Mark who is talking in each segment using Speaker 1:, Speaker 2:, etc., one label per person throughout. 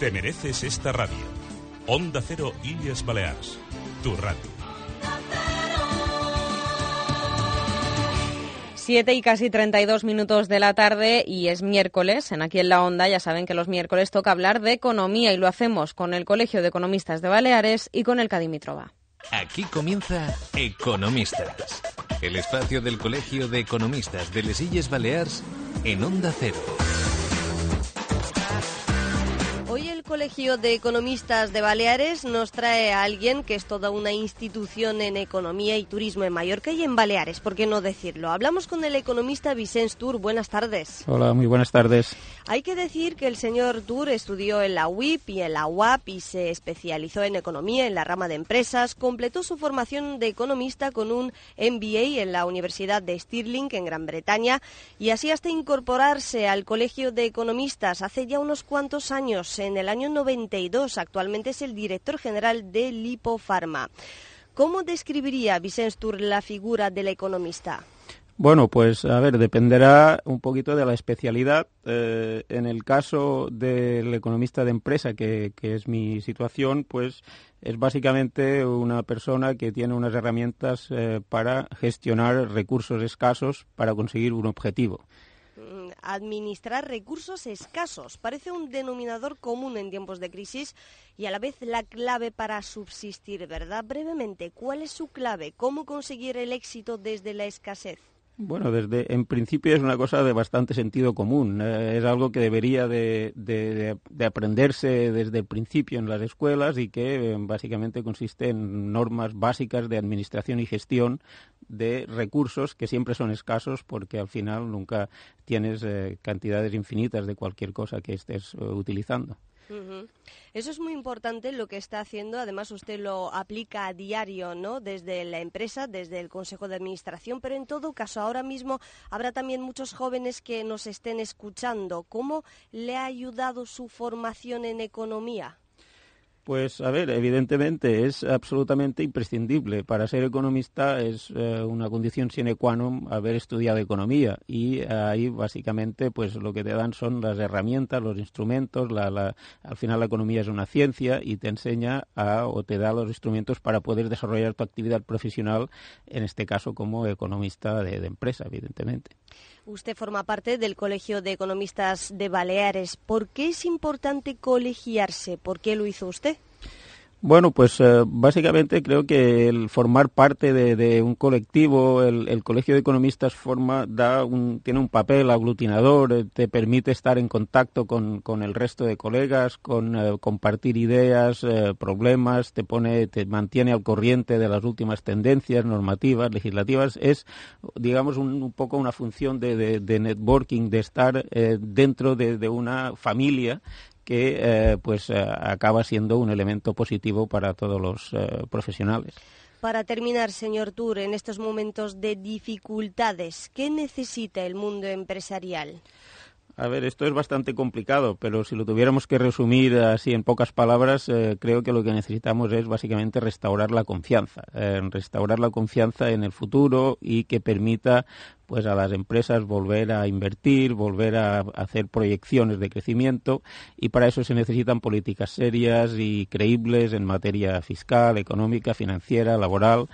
Speaker 1: Te mereces esta radio. Onda Cero Illes Balears. Tu radio.
Speaker 2: Siete y casi 32 minutos de la tarde y es miércoles. En aquí en la Onda ya saben que los miércoles toca hablar de economía y lo hacemos con el Colegio de Economistas de Baleares y con el Cadimitrova.
Speaker 3: Aquí comienza Economistas, el espacio del Colegio de Economistas de Les Illes Balears en Onda Cero.
Speaker 4: Colegio de Economistas de Baleares nos trae a alguien que es toda una institución en economía y turismo en Mallorca y en Baleares, ¿por qué no decirlo? Hablamos con el economista Vicente Tour. Buenas tardes.
Speaker 5: Hola, muy buenas tardes.
Speaker 4: Hay que decir que el señor Tour estudió en la UIP y en la UAP y se especializó en economía en la rama de empresas. Completó su formación de economista con un MBA en la Universidad de Stirling en Gran Bretaña y así hasta incorporarse al Colegio de Economistas hace ya unos cuantos años, en el año 92. Actualmente es el director general de Lipofarma. ¿Cómo describiría Vicente Tour la figura del economista?
Speaker 5: Bueno, pues a ver, dependerá un poquito de la especialidad. Eh, en el caso del economista de empresa, que, que, es mi situación, pues es básicamente una persona que tiene unas herramientas eh, para gestionar recursos escasos para conseguir un objetivo
Speaker 4: administrar recursos escasos. Parece un denominador común en tiempos de crisis y a la vez la clave para subsistir, ¿verdad? Brevemente, ¿cuál es su clave? ¿Cómo conseguir el éxito desde la escasez?
Speaker 5: Bueno, desde en principio es una cosa de bastante sentido común. Eh, es algo que debería de, de, de, aprenderse desde el principio en las escuelas y que eh, básicamente consiste en normas básicas de administración y gestión de recursos que siempre son escasos porque al final nunca tienes eh, cantidades infinitas de cualquier cosa que estés eh, utilizando.
Speaker 4: Eso es muy importante lo que está haciendo. Además, usted lo aplica a diario, ¿no? Desde la empresa, desde el Consejo de Administración. Pero en todo caso, ahora mismo habrá también muchos jóvenes que nos estén escuchando. ¿Cómo le ha ayudado su formación en economía?
Speaker 5: Pues a ver, evidentemente es absolutamente imprescindible. Para ser economista es eh, una condición sine qua non haber estudiado economía y ahí básicamente pues lo que te dan son las herramientas, los instrumentos. La, la, al final la economía es una ciencia y te enseña a, o te da los instrumentos para poder desarrollar tu actividad profesional, en este caso como economista de, de empresa, evidentemente.
Speaker 4: Usted forma parte del Colegio de Economistas de Baleares. ¿Por qué es importante colegiarse? ¿Por qué lo hizo usted?
Speaker 5: Bueno, pues eh, básicamente creo que el formar parte de, un colectivo, el, Colegio de Economistas forma, da un, tiene un papel aglutinador, eh, te permite estar en contacto con, con el resto de colegas, con eh, compartir ideas, problemas, te pone, te mantiene al corriente de las últimas tendencias normativas, legislativas. Es, digamos, un, un poco una función de, de, networking, de estar dentro de, de una familia que eh, pues eh, acaba siendo un elemento positivo para todos los eh, profesionales.
Speaker 4: Para terminar, señor Tour, en estos momentos de dificultades, ¿qué necesita el mundo empresarial?
Speaker 5: A ver, esto es bastante complicado, pero si lo tuviéramos que resumir así en pocas palabras, eh, creo que lo que necesitamos es básicamente restaurar la confianza, eh, restaurar la confianza en el futuro y que permita pues a las empresas volver a invertir, volver a hacer proyecciones de crecimiento y para eso se necesitan políticas serias y creíbles en materia fiscal, económica, financiera, laboral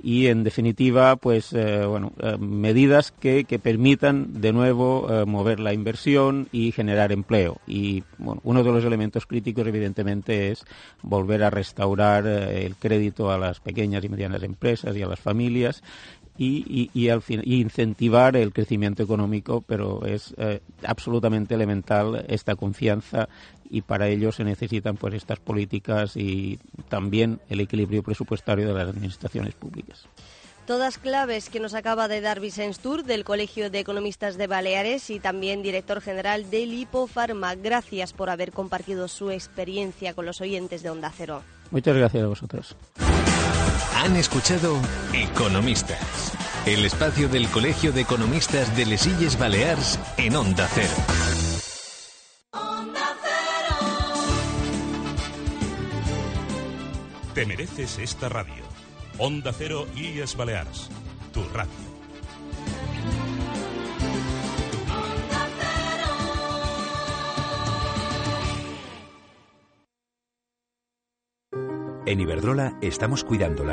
Speaker 5: y en definitiva pues eh, bueno eh, medidas que, que, permitan de nuevo eh, mover la inversión y generar empleo. Y bueno, uno de los elementos críticos evidentemente es volver a restaurar el crédito a las pequeñas y medianas empresas y a las familias y, y, y, al fin, y incentivar el crecimiento económico, pero es eh, absolutamente elemental esta confianza y para ello se necesitan pues estas políticas y también el equilibrio presupuestario de las administraciones públicas.
Speaker 4: Todas claves que nos acaba de dar Vicens Tour del Colegio de Economistas de Baleares y también director general del Hipofarma. Gracias por haber compartido su experiencia con los oyentes de Onda Cero.
Speaker 5: Muchas gracias a vosotros.
Speaker 3: Han escuchado Economistas, el espacio del Colegio de Economistas de Les Illes Balears en Onda Cero.
Speaker 1: Te mereces esta radio. Onda Cero Illes Balears, tu radio.
Speaker 6: En Iberdrola estamos cuidando la